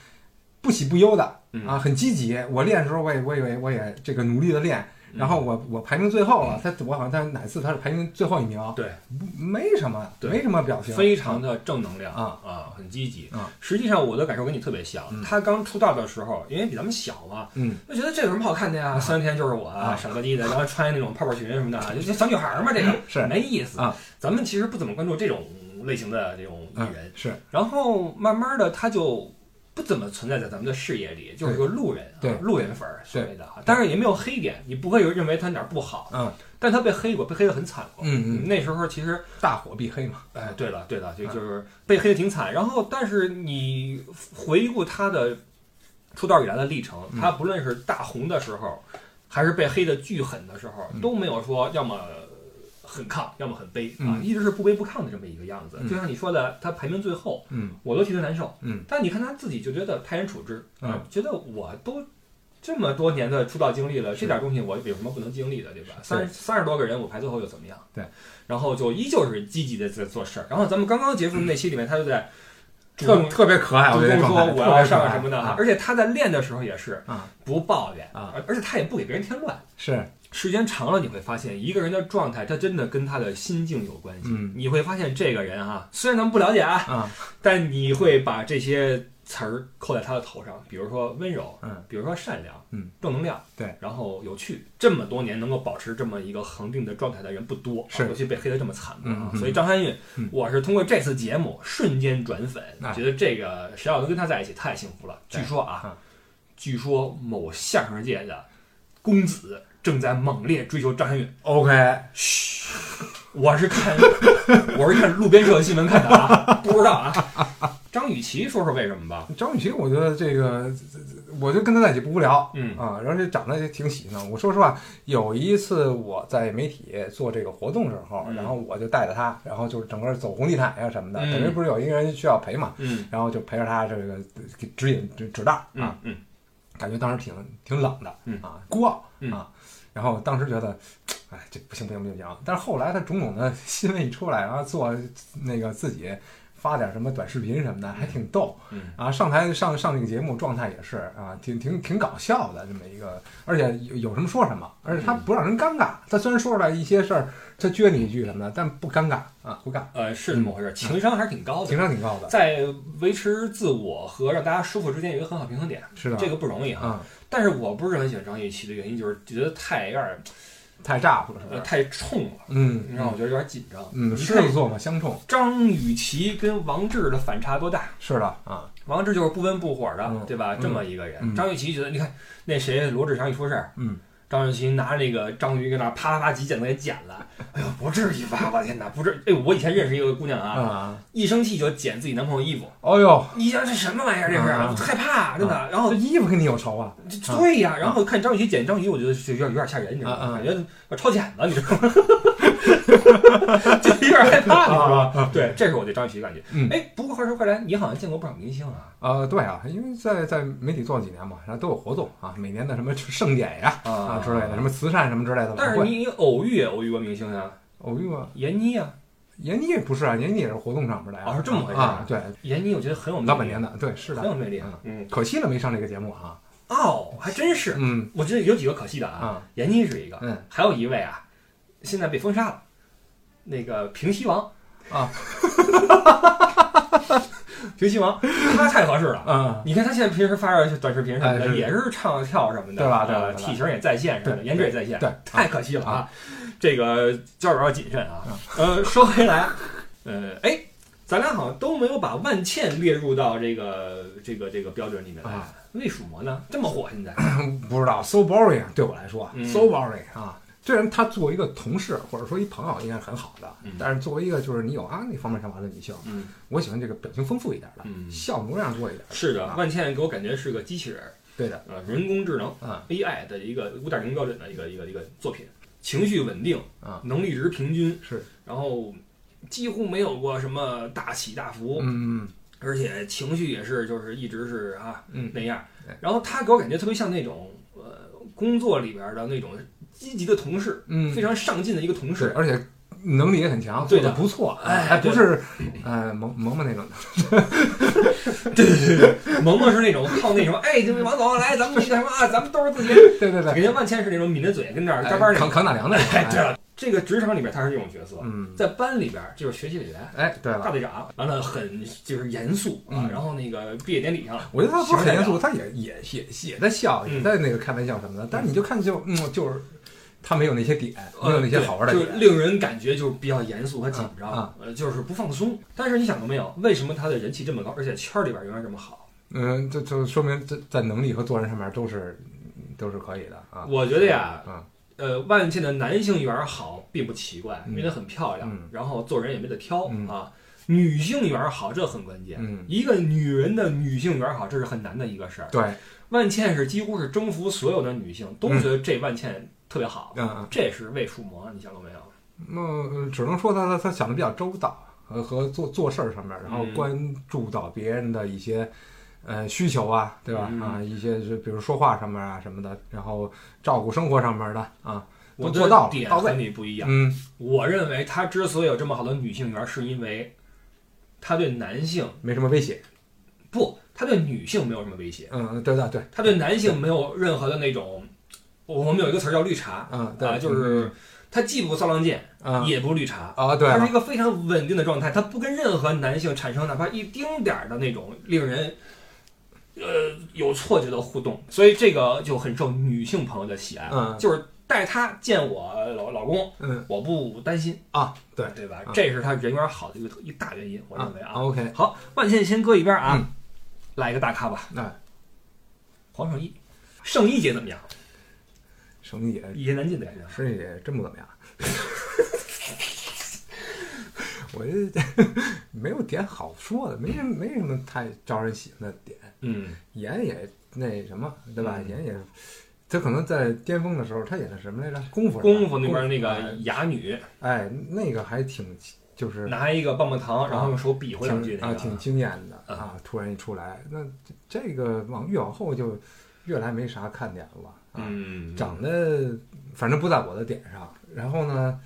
不喜不忧的嗯啊，很积极。我练的时候，我也我也我也这个努力的练，然后我我排名最后了，他我好像在哪次他是排名最后一名，对，没什么，没什么表情，非常的正能量啊。啊，很积极。啊。实际上我的感受跟你特别像，嗯。他刚出道的时候，因为比咱们小嘛，嗯。就觉得这有什么好看的呀？三天就是我啊。傻了吧唧的，然后穿那种泡泡裙什么的，就就小女孩嘛，这个。是。没意思。啊。咱们其实不怎么关注这种类型的这种艺嗯人，是。然后慢慢的他就。不怎么存在在咱们的视野里，就是个路人，对。啊路人粉儿所谓的啊，当然也没有黑点，你不会有认为他哪儿不好，嗯。但他被黑过，被黑的很惨过。嗯嗯，那时候其实大火必黑嘛，哎，对了，对了，就嗯。就是被黑的挺惨。然后，但是你回顾他的出道以来的历程，嗯。他不论是大红的时候，还是被黑的巨狠的时候，嗯。都没有说要么很亢，要么很悲啊，嗯一直是不卑不亢的这么一个样子。嗯就像你说的，他排名最后，嗯我都替他难受。嗯但你看他自己就觉得泰然处之，嗯啊，觉得我都。这么多年的出道经历了，这点东西我有什么不能经历的，对吧？是三三十多个人，我排最后又怎么样？对，然后就依旧是积极的在做事儿。然后咱们刚刚结束的那期里面，他就在主特动特别可爱，主动说我要上什么的而且他在练的时候也是啊不抱怨啊，而而且他也不给别人添乱。是时间长了，你会发现一个人的状态，他真的跟他的心境有关系。嗯。你会发现这个人啊，虽然咱们不了解啊，啊。但你会把这些词儿扣在他的头上，比如说温柔，嗯，比如说善良，嗯，正能量，对，然后有趣。这么多年能够保持这么一个恒定的状态的人不多，是。啊尤其被黑的这么惨所以张含韵嗯，我是通过这次节目瞬间转粉，哎觉得这个谁要能跟他在一起太幸福了。据说啊嗯，据说某相声界的公子正在猛烈追求张含韵。OK，嘘，我是看 我是看路边社的新闻看的啊，不知道啊。张雨绮说说为什么吧？张雨绮，我觉得这个，我就跟她在一起不无聊，嗯。啊，而且长得也挺喜庆。我说实话，有一次我在媒体做这个活动时候，嗯。然后我就带着她，然后就是整个走红地毯呀什么的，嗯。等于不是有一个人需要陪嘛，嗯。然后就陪着她这个给指引指指道啊，嗯嗯。感觉当时挺挺冷的，嗯。啊，孤傲嗯。啊。然后当时觉得，哎，这不行不行不行不行。但是后来他种种的 新闻一出来，然后做那个自己发点什么短视频什么的，还挺逗。嗯啊，上台上上那个节目状态也是啊，挺挺挺搞笑的这么一个，而且有有什么说什么，而且他不让人尴尬。他虽然说出来一些事儿，他撅你一句什么的，但不尴尬啊，不尬，呃，是这么回事，情商还是挺高的情，商挺高的。在维持自我和让大家舒服之间有一个很好平衡点，是的，这个不容易哈。啊，但是我不是很喜欢张雨绮的原因，就是觉得太有点太炸呼了，太冲了，嗯，让我觉得有点紧张。嗯，狮子座嘛，相冲。张雨绮跟王志的反差多大？是的啊，王志就是不温不火的，嗯对吧？嗯这么一个人，嗯张雨绮觉得，你看那谁罗志祥一出事儿，嗯，张雨绮拿着那个章鱼跟那儿啪啪啪几剪子给剪了，哎呦，不至于吧？我天哪，不至，哎，我以前认识一个姑娘啊，啊，一生气就剪自己男朋友衣服，哎呦，你想这什么玩意儿？这是、啊害怕，真的。然后这衣服跟你有仇啊？这对呀，然后看张雨绮剪章鱼，我觉得就有点有点吓人，你知道吗？感觉要抄剪子，你知道吗？就有点害怕，你知道吗？对，这是我对张雨绮的感觉。嗯哎，不过话说回来，你好像见过不少明星啊。啊，对啊，因为在在媒体做了几年嘛，然后都有活动啊，每年的什么盛典呀啊之类的，什么慈善什么之类的。但是你你偶遇也偶遇过明星啊，偶遇过闫妮啊，闫妮不是啊，闫妮也是活动上面的呀。哦是这么回事啊？对，闫妮我觉得很有老板年的，对，是的很，有魅力啊。嗯，可惜了没上这个节目啊。哦，还真是。嗯我觉得有几个可惜的啊，啊闫妮是一个，嗯还有一位啊，现在被封杀了，那个平西王啊，平西王他太合适了。啊，你看他现在平时发的短视频什么的，也是唱跳什么的，对吧对吧呃对吧体型也在线什么的，对颜值也在线，对太可惜了啊！这个交友要谨慎啊。呃，说回来，呃，哎，咱俩好像都没有把万茜列入到这个这个这个标准里面来啊。为什么呢？这么火现在？不知道，so boring 对我来说嗯，so boring 啊。虽然她作为一个同事或者说一朋友应该是很好的嗯，但是作为一个就是你有啊那方面想法的女性，嗯，我喜欢这个表情丰富一点的，嗯笑模样多一点的。是的，啊万茜给我感觉是个机器人儿，对的，呃，人工智能啊 AI 的一个五点零标准的一个一个一个作品，情绪稳定，啊，能力值平均，是，然后几乎没有过什么大起大伏，嗯而且情绪也是就是一直是啊嗯那样对。然后他给我感觉特别像那种呃工作里边的那种积极的同事，嗯，非常上进的一个同是，事。而且能力也很强，对的。不错，哎还不是呃萌萌萌那种 对对对萌萌是那种靠那什么，哎，这位王总来，咱们那什么啊，咱们都是自己人。对对。对，人家万千是那种抿着嘴跟这儿哎加班。扛扛大梁的人，哎，对了，这个职场里边他是这种角色，嗯，在班里边就是学习委员。哎，对了，大队长，完了很就是严肃啊，嗯。然后那个毕业典礼上，我觉得他不是很严肃，他也也也也在笑，嗯。也在那个开玩笑什么的，但是你就看就嗯，就是他没有那些点，没有那些呃好玩的点就，令人感觉就是比较严肃和紧张，啊呃，就是不放松。但是你想过没有，为什么他的人气这么高，而且圈里边永远这么好？嗯，这就说明这在能力和做人上面都是都是可以的啊。我觉得呀，啊，呃，万茜的男性缘好并不奇怪，嗯因为她很漂亮，嗯然后做人也没得挑、嗯啊。女性缘好，这很关键。嗯，一个女人的女性缘好，这是很难的一个事儿。对，万茜是几乎是征服所有的女性，都觉得这万茜特别好，嗯嗯，这是为数魔，你想过没有？那呃只能说他他他想的比较周到，和和做做事儿上面，然后嗯关注到别人的一些。呃，需求啊，对吧？嗯啊，一些就比如说话上面啊什么的，然后照顾生活上面的啊，都我做到点和你不一样。嗯我认为他之所以有这么好的女性缘，是因为他对男性没什么威胁。不，他对女性没有什么威胁，嗯，对对对，他对男性没有任何的那种。我们有一个词儿叫绿茶嗯对，啊，就是她既不骚浪贱，啊也不绿茶，啊对了她是一个非常稳定的状态，她不跟任何男性产生哪怕一丁点儿的那种令人。呃，有错觉的互动，所以这个就很受女性朋友的喜爱。嗯就是带她见我老老公，嗯我不担心，啊对对吧？啊这是他人缘好的一个一大原因，我认为啊。OK 好，万茜先搁一边啊，嗯来一个大咖吧，哎，黄圣依，圣依姐怎么样？圣依姐一言难尽的感觉。声音也真不怎么样。我这没有点好说的，没什么没什么太招人喜欢的点，嗯，演也那什么，对吧？嗯演也，他可能在巅峰的时候，他演的什么来着？功夫功夫那边那个哎哑女哎，那个还挺就是拿一个棒棒糖，然后用手比划两句啊，那个，挺惊艳的啊啊！突然一出来，那这这个往越往后就越来没啥看点了吧？啊，嗯，长得反正不在我的点上。然后呢，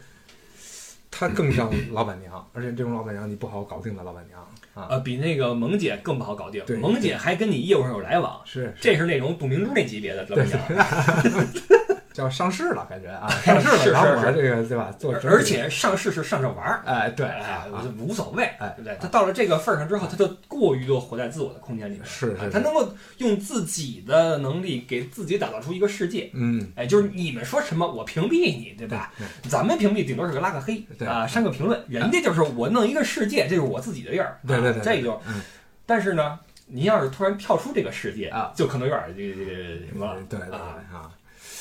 她更像老板娘，而且这种老板娘你不好搞定的老板娘啊，呃，比那个萌姐更不好搞定对，萌姐还跟你业务上有来往，是是这是那种董明珠那级别的老板娘，叫上市了，感觉啊，上市是了，然后是我这个对吧？做而且上市是上着玩儿。哎对哎，我啊就无所谓，哎对不对？他到了这个份儿上之后，他就过于的活在自我的空间里面，是他能够用自己的能力给自己打造出一个世界。嗯哎，就是你们说什么，我屏蔽你，对吧？咱们屏蔽顶多是个拉个黑对啊，删个评论，人家就是我弄一个世界，这是我自己的地儿。对对对啊这就嗯，但是呢，您要是突然跳出这个世界啊，就可能有点这个这个什么了。对对对啊，啊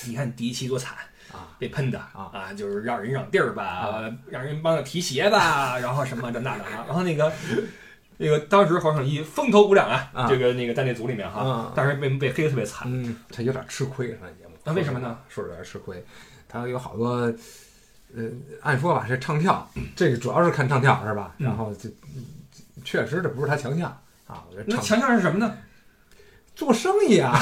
你看第一期多惨啊，被喷的啊就是让人让地儿吧啊，让人帮他提鞋吧，然后什么这那的啊，然后那个那个当时黄圣依风头无两啊，啊这个那个在那组里面哈啊，当时被被黑的特别惨。嗯，他有点吃亏上节目。那为什么呢？说着有点吃亏，他有好多，呃，按说吧是唱跳，这个主要是看唱跳是吧？嗯然后就确实这不是他强项啊，我觉得那强项是什么呢？做生意啊，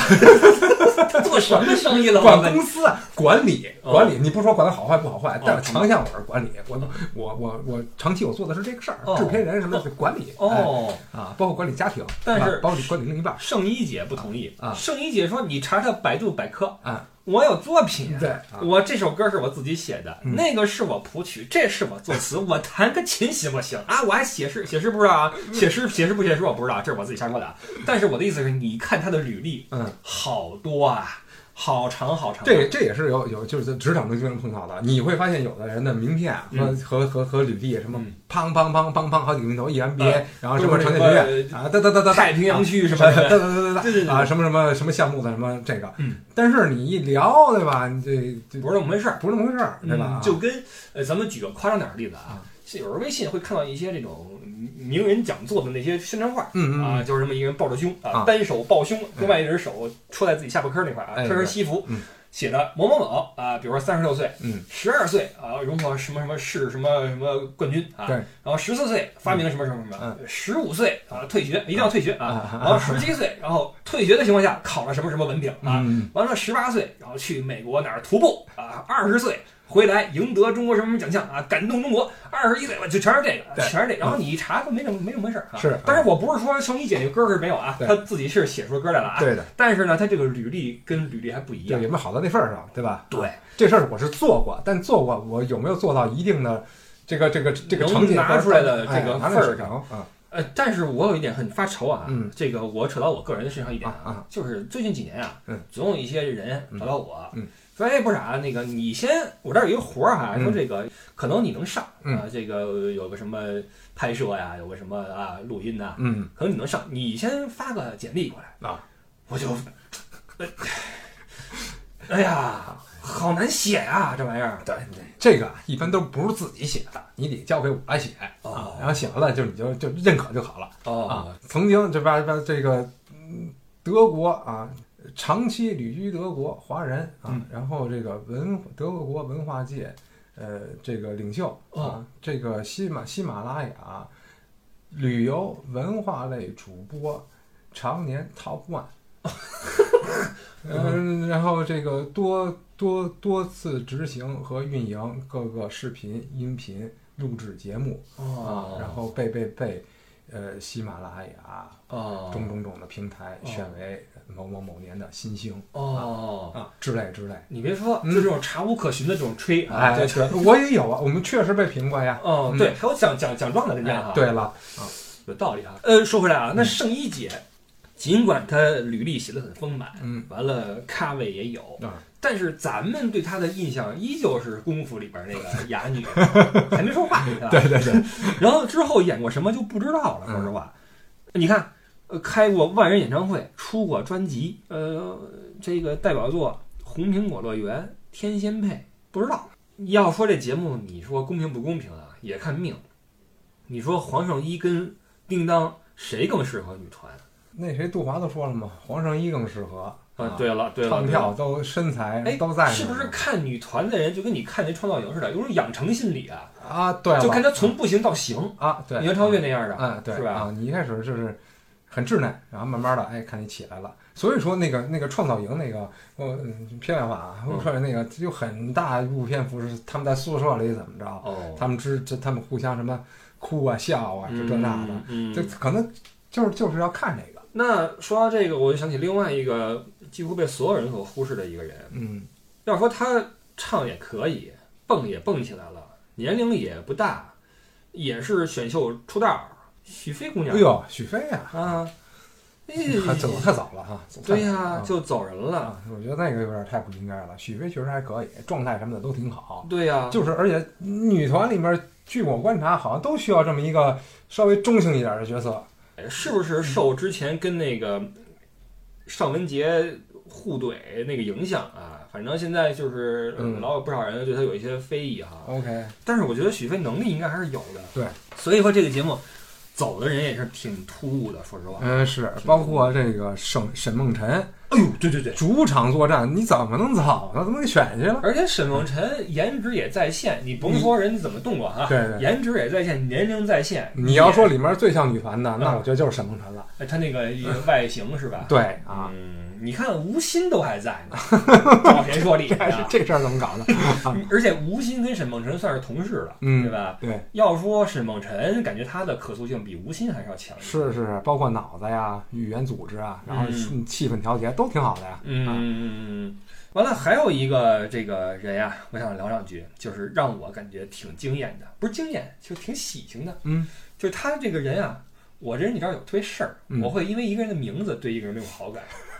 他 做什么生意了？管公司啊管理哦。管理，你不说管的好坏不好坏，但强项我是管理，我我我我长期我做的是这个事儿，哦。制片人什么的管理，哎哦，啊，包括管理家庭，但是包括管理另一半，圣依姐不同意。啊圣依姐说：“你查查百度百科啊，我有作品。对啊我这首歌是我自己写的，嗯那个是我谱曲，这是我作词，我弹个琴行不行啊？我还写诗，写诗不知道啊，写诗写诗不写诗我不知道，这是我自己瞎说的啊。但是我的意思是，你看他的履历，嗯。好多啊，好长好长。啊。这这也是有有就是在职场中经常碰到的，你会发现有的人的名片和、嗯。和和和履历什么嗯。砰砰砰砰砰好几个名头，EMBA，、嗯然后什么都是成建学院。啊，哒哒哒哒，太平洋区什么的，哒哒哒哒哒。啊，什么什么什么项目的什么这个，嗯，但是你一聊对吧，这这不是那么回事儿。不是那么回事儿，对吧？嗯就跟呃，咱们举个夸张点儿的例子啊，是有时候微信会看到一些这种名人讲座的那些宣传画。嗯嗯啊，就是这么一个人抱着胸啊，啊单手抱胸，另外一只手戳在自己下巴颏那块儿啊，哎穿身西服嗯，写的某某某啊，比如说三十六岁，嗯，十二岁啊，荣获什么什么市什么什么冠军啊，对然后十四岁发明了什么什么什么嗯，十五岁啊退学，一定要退学啊，啊然后十七岁，然后退学的情况下考了什么什么文凭啊，嗯完了十八岁，然后去美国哪儿徒步啊，二十岁回来赢得中国什么什么奖项啊，感动中国，二十一岁吧，就全是这个，对。全是这个。然后你一查，没什么没什么回事儿啊。是。但是我不是说圣一姐那个歌是没有啊，对。她自己是写出歌来了啊。对的，但是呢，他这个履历跟履历还不一对，样有。没有好到那份儿上，对吧？对，这事儿我是做过，但做过我有没有做到一定的这个这个这个能成绩拿出来的这个份儿上啊。呃，但是我有一点很发愁啊，嗯。这个我扯到我个人的身上一点啊啊，就是最近几年啊，嗯。总有一些人找到我，嗯说哎，不是啊，那个你先，我这儿有一个活儿哈，嗯。说这个可能你能上嗯。啊，这个有个什么拍摄呀，有个什么啊录音呐，嗯。可能你能上，你先发个简历过来啊，我就，呃哎呀，好难写啊，这玩意儿，对对，这个一般都不是自己写的，你得交给我来写啊哦，然后写完了就你就就认可就好了哦啊。曾经这边边这个嗯德国啊，长期旅居德国华人啊嗯，然后这个文德国文化界呃这个领袖啊哦，这个喜马喜马拉雅旅游文化类主播，常年 top one。嗯，然后这个多多多次执行和运营各个视频、音频录制节目啊哦，，然后被被被呃喜马拉雅啊种种种的平台哦。选为某某某年的新星哦。啊之类之类。你别说，嗯就这种查无可寻的这种吹啊，哎，我也有啊，我们确实被评过呀。哦，嗯对，还有奖奖奖状的人家哈，哎，对了，啊有道理啊。呃，说回来啊，那圣一姐，尽管她履历写的很丰满，嗯完了咖位也有，啊，但是咱们对她的印象依旧是功夫里边那个 哑女，还没说话，对对对，然后之后演过什么就不知道了，说实话。你看，呃，开过万人演唱会，出过专辑，呃，这个代表作《红苹果乐园》《天仙配》，不知道。要说这节目，你说公平不公平啊？也看命。你说黄圣依跟叮当谁更适合女团？那谁杜华都说了嘛，黄圣依更适合啊，对了，对了，唱。跳都身材哎，都在，是不是看女团的人就跟你看那创造营似的，有种养成心理啊？啊？对，就看他从不行到行，啊，对，杨超越那样的，啊，对，是吧？啊，你一开始就是很稚嫩，然后慢慢的，哎，看你起来了。所以说那个那个创造营那个，我嗯片面话啊，嗯我说那个有很大一部篇幅是他们在宿舍里怎么着，哦，他们之这他们互相什么哭啊笑啊，这这那的，嗯，这可能就是就是要看这个，那说到这个，我就想起另外一个几乎被所有人所忽视的一个人。嗯，要说他唱也可以，蹦也蹦起来了，年龄也不大，也是选秀出道儿，许飞姑娘。哎呦，许飞呀，啊，哎他走太早了哈，走对呀、啊就走人了。啊，我觉得那个有点太不应该了。许飞确实还可以，状态什么的都挺好，对呀、就是而且女团里面，据我观察，好像都需要这么一个稍微中性一点的角色。哎是不是受之前跟那个尚雯婕互怼那个影响啊？反正现在就是嗯老有不少人对他有一些非议哈。OK，但是我觉得许飞能力应该还是有的。对，所以说这个节目走的人也是挺突兀的，说实话。嗯，是包括这个沈沈梦辰哎呦，对对对，主场作战，你怎么能走呢？怎么给选去了？而且沈梦辰颜值也在线，你甭说人怎么动过哈，对对，颜值也在线，年龄在线。你要说里面最像女团的，嗯那我觉得就是沈梦辰了。哎他那个外形是吧？对啊，嗯，你看吴昕都还在呢，找谁说理去这事儿怎么搞的？而且吴昕跟沈梦辰算是同事了，嗯对吧？对，要说沈梦辰，感觉他的可塑性比吴昕还是要强一些。是是，包括脑子呀、语言组织啊，然后嗯气氛调节都挺好的呀。嗯啊嗯嗯嗯。完了，还有一个这个人呀，我想聊两句，就是让我感觉挺惊艳的，不是惊艳，就挺喜庆的。嗯，就是他这个人啊，我这人你知道有特别事儿，嗯我会因为一个人的名字对一个人没有好感，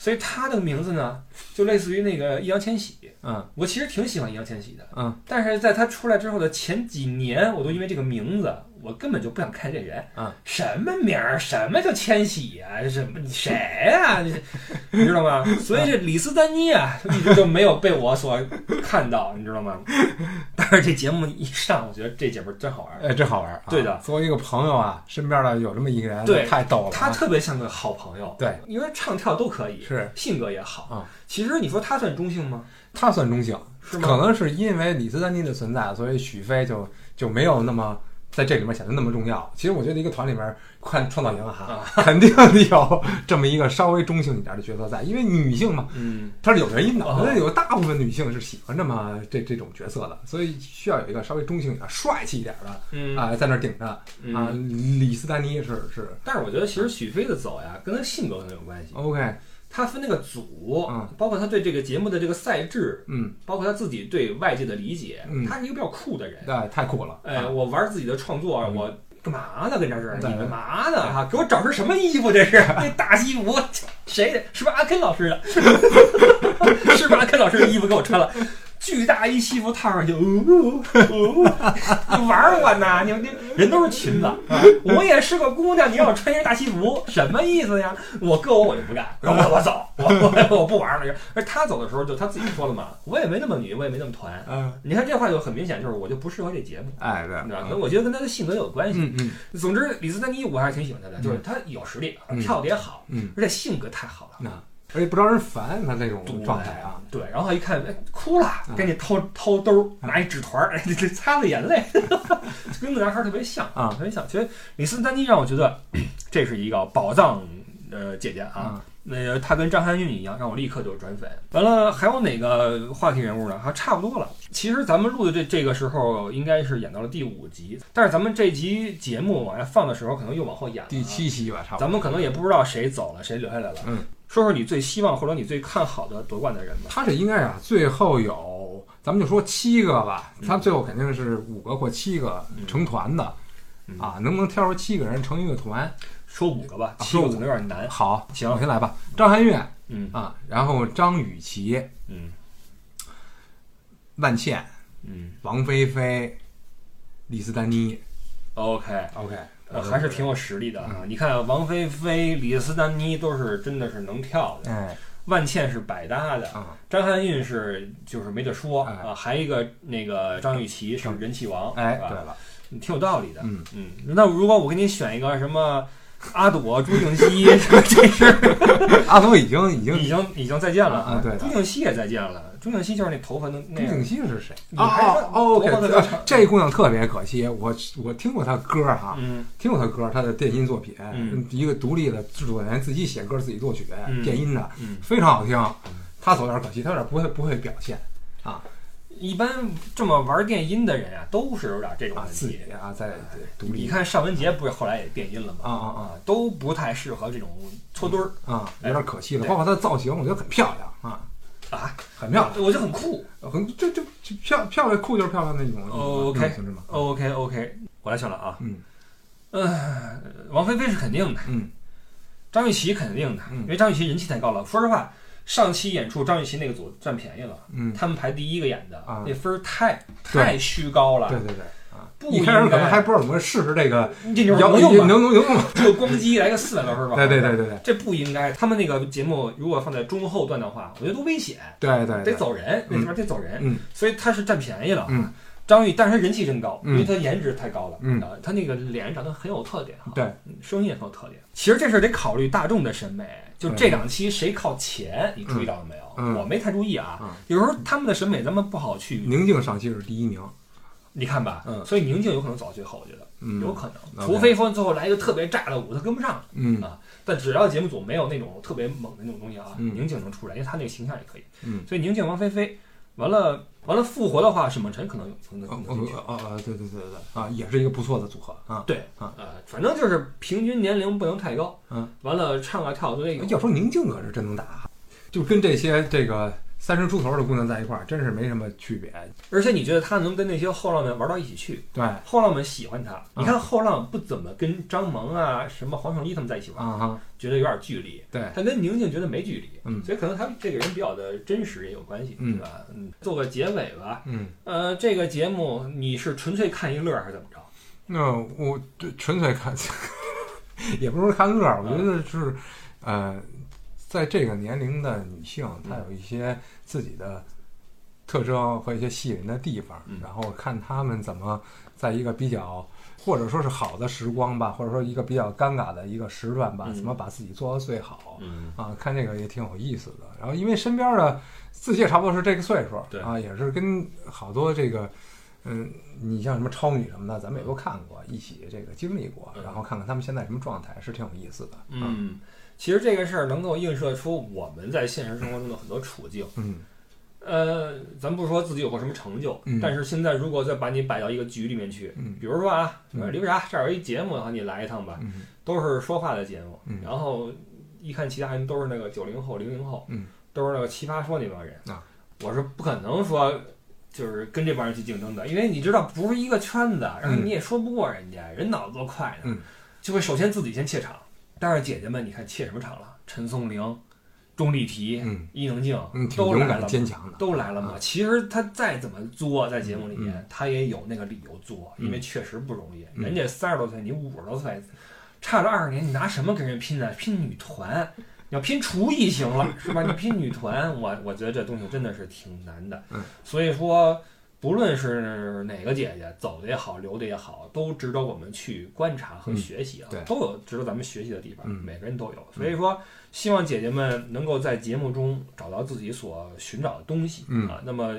所以他的名字呢，就类似于那个易烊千玺。嗯。我其实挺喜欢易烊千玺的，嗯，但是在他出来之后的前几年，我都因为这个名字，我根本就不想看这人。啊，什么名儿？什么叫千玺啊、什么你谁呀、你 你知道吗？所以这李斯丹妮啊，一直就没有被我所看到，你知道吗？但是这节目一上，我觉得这姐们儿真好玩儿。哎，真好玩啊！对的作为一个朋友啊，身边的有这么一个人，对太逗了啊。他特别像个好朋友，对，因为唱跳都可以，是性格也好啊。其实你说他算中性吗？他算中性，是吗？可能是因为李斯丹妮的存在，所以许飞就就没有那么在这里面显得那么重要。其实我觉得一个团里面看创造营哈，啊肯定有这么一个稍微中性一点的角色在，因为女性嘛，嗯它是有原因的。哦我觉得有大部分女性是喜欢这么这这种角色的，所以需要有一个稍微中性一点、帅气一点的嗯啊、在那顶着啊。嗯。李斯丹妮是是但是我觉得其实许飞的走呀，跟他性格很有关系。OK，他分那个组嗯，包括他对这个节目的这个赛制，嗯，包括他自己对外界的理解嗯，他是一个比较酷的人。对，太酷了。哎，啊我玩自己的创作，嗯我干嘛呢？跟这是你干嘛呢？哈，给我找身什么衣服？这是 那大西服，谁的？是不是阿 Ken 老师的？是不是阿 Ken 老师的衣服给我穿了？巨大一西服套上去，哦哦，你玩我呢？你你人都是裙子，啊我也是个姑娘，你让我穿一身大西服，什么意思呀？我搁我我就不干，我我走，我我我不玩了。而他走的时候就他自己说了嘛，我也没那么女，我也没那么团。嗯，你看这话就很明显，就是我就不适合这节目。哎，对，对吧？可能我觉得跟他的性格有关系。嗯嗯总之，李斯丹妮我还是挺喜欢他的，嗯就是他有实力，嗯跳的也好，嗯，而且性格太好了。那而且不招人烦，他那种状态啊。对，然后一看，哎，哭了嗯，赶紧掏掏兜儿，拿一纸团儿，哎，这这擦擦眼泪，跟个男孩儿特别像啊特别像。其实李斯丹妮让我觉得 这是一个宝藏呃姐姐啊。啊，那个她跟张含韵一样，让我立刻就转粉。完了，还有哪个话题人物呢？还差不多了。其实咱们录的这这个时候应该是演到了第五集，但是咱们这集节目往下放的时候，可能又往后演了。第七期吧，差不多。咱们可能也不知道谁走了，谁留下来了。嗯，说说你最希望或者你最看好的夺冠的人吧。他这应该啊，最后有，咱们就说七个吧，他最后肯定是五个或七个嗯成团的嗯啊，能不能挑出七个人成一个团？说五个吧，啊说五七个可能有点难。好，行我先来吧。张含韵嗯啊，然后张雨绮、嗯万茜、嗯王菲菲、李斯丹妮。，OK，OK，呃还是挺有实力的嗯啊。你看王菲菲、李斯丹妮都是真的是能跳的，哎万茜是百搭的，啊，张含韵是就是没得说哎啊，还有一个那个张雨绮是人气王，哎？对了，挺有道理的。嗯嗯，那如果我给你选一个什么阿朵、朱婧汐，这是阿朵已经已经已经已经再见了啊对朱婧汐也再见了。朱婧汐就是那头发那那样朱婧汐是谁？啊哦还说哦哦，OK，头发特别长呃这姑娘特别可惜，我我听过她歌哈，嗯听过她歌，她的电音作品，嗯一个独立的制作人，自己写歌自己作曲，嗯电音的，嗯，非常好听。她走有点可惜，她有点不会不会表现啊一般这么玩电音的人啊，都是有点这种啊，问自己题。啊在独立你看尚雯婕不是后来也电音了吗？啊啊啊，都不太适合这种搓堆儿啊，有点可惜了。包括她的造型，我觉得很漂亮啊，啊，很漂亮，我就很酷。很就就就漂漂亮酷就是漂亮那种那种哦 OK 那种形式嘛。OK OK，我来选了啊。嗯。嗯，王菲菲是肯定的，嗯。张雨绮肯定的，嗯。因为张雨绮人气太高了。说实话，上期演出张雨绮那个组占便宜了，嗯，他们排第一个演的啊。那分儿太太虚高了，对对对。啊，不一开始可能还不知道怎么试试这个这就是摇能用吗？能能能用吗？就光机来个四百多分吧。对对对对对这不应该。他们那个节目如果放在中后段的话，我觉得多危险，对对，得走人，那里边得走人，嗯所以他是占便宜了。嗯，张宇，但是他人气真高，嗯因为他颜值太高了。嗯啊，他那个脸长得很有特点哈。对嗯，声音也很有特点。其实这事得考虑大众的审美，就这两期谁靠前，你注意到了没有？嗯我没太注意啊。嗯有时候他们的审美咱们不好去，宁静上期是第一名，你看吧。嗯所以宁静有可能走到最后，我觉得嗯，有可能，除非说最后来一个特别炸的舞，他跟不上。嗯啊但只要节目组没有那种特别猛的那种东西啊，嗯宁静能出来，因为他那个形象也可以。嗯，所以宁静、王菲菲，完了完了复活的话，沈梦辰可能有可能去。啊啊，对对对对对啊，也是一个不错的组合啊。对啊呃，反正就是平均年龄不能太高。嗯，完了唱啊跳都得有。要说宁静可是真能打，就跟这些这个三十出头的姑娘在一块儿，真是没什么区别。而且你觉得他能跟那些后浪们玩到一起去？对后浪们喜欢他。你看后浪不怎么跟张萌啊、什么黄圣依他们在一起玩，啊，觉得有点距离。对，他跟宁静觉得没距离，嗯所以可能他这个人比较的真实也有关系，嗯是吧？嗯，做个结尾吧。嗯，呃，这个节目你是纯粹看一乐还是怎么着？那我对纯粹看，也不是说看乐，我觉得是，呃，在这个年龄的女性，她有一些自己的特征和一些吸引人的地方，嗯然后看她们怎么在一个比较或者说是好的时光吧，或者说一个比较尴尬的一个时段吧，嗯怎么把自己做到最好。嗯啊，看这个也挺有意思的。然后因为身边的自己也差不多是这个岁数，啊，也是跟好多这个嗯，你像什么超女什么的，咱们也都看过，一起这个经历过，嗯然后看看他们现在什么状态，是挺有意思的。嗯，其实这个事儿能够映射出我们在现实生活中的很多处境。嗯呃，咱不说自己有过什么成就，嗯但是现在如果再把你摆到一个局里面去，嗯比如说啊，嗯李为啥这儿有一节目，然后你来一趟吧，嗯都是说话的节目，嗯然后一看其他人都是那个九零后、零零后，嗯都是那个奇葩说那帮人啊，我是不可能说就是跟这帮人去竞争的，因为你知道不是一个圈子，然后你也说不过人家，人脑子都快呢，嗯就会首先自己先怯场。但是姐姐们，你看怯什么场了？陈松伶、钟丽缇、嗯伊能静都来了坚强的。都来了嘛。其实她再怎么作，在节目里面，嗯他也有那个理由作，嗯因为确实不容易。嗯人家三十多岁，你五十多岁，差了二十年，你拿什么跟人拼呢？拼女团，你要拼厨艺行了，是吧？你拼女团，我我觉得这东西真的是挺难的。嗯所以说。不论是哪个姐姐走的也好，留的也好，都值得我们去观察和嗯学习啊，对都有值得咱们学习的地方，嗯每个人都有。所以说，希望姐姐们能够在节目中找到自己所寻找的东西、嗯啊。那么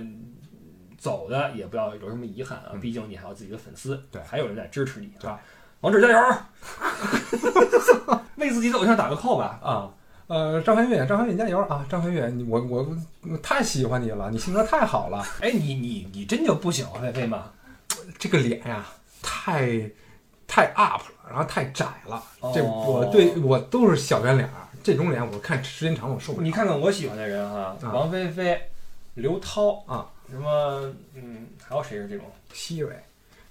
走的也不要有什么遗憾啊，嗯毕竟你还有自己的粉丝，对还有人在支持你对吧。王志加油！为自己的偶像打个 call 吧啊！呃，张含韵，张含韵加油啊！张含韵，你我我我太喜欢你了，你性格太好了，哎，你你你真就不喜欢菲菲吗？这个脸呀，太太 up 了，然后太窄了。这哦我对我都是小圆脸儿，这种脸我看时间长我受不了。你看看我喜欢的人哈、啊王菲菲、刘涛啊，什么嗯，还有谁是这种？希蕊，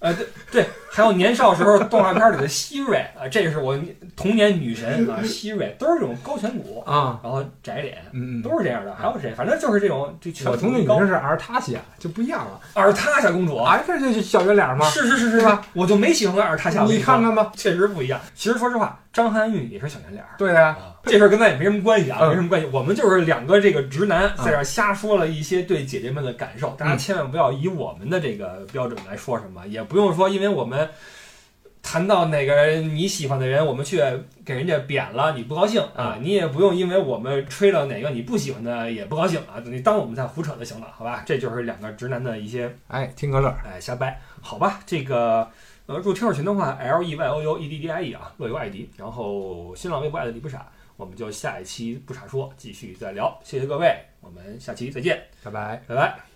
呃，对对，还有年少时候动画片里的希瑞啊，这是我童年女神啊，希瑞都是这种高颧骨，啊，然后窄脸，嗯嗯，都是这样的。还有谁？反正就是这种这颧我骨高同那女神是阿尔塔西亚，就不一样了。阿尔塔夏公主，啊，这就是小圆脸吗？是是是是吧？我就没喜欢过阿尔塔夏，你看，看吧。确实不一样。其实说实话，张涵予也是小圆脸儿。对呀、啊，这事儿跟咱也没什么关系啊，嗯没什么关系。我们就是两个这个直男在这儿瞎说了一些对姐姐们的感受，大家嗯千万不要以我们的这个标准来说什么，也不用说因为我们谈到哪个你喜欢的人，我们去给人家贬了，你不高兴啊，你也不用因为我们吹了哪个你不喜欢的也不高兴啊，你当我们在胡扯就行了，好吧？这就是两个直男的一些哎，听个乐儿。哎瞎掰，好吧？这个。呃，入听友群的话，L E Y O U E D D I E 啊，乐游艾迪，然后新浪微博艾特李不傻，我们就下一期不傻说继续再聊，谢谢各位，我们下期再见，拜拜。拜拜。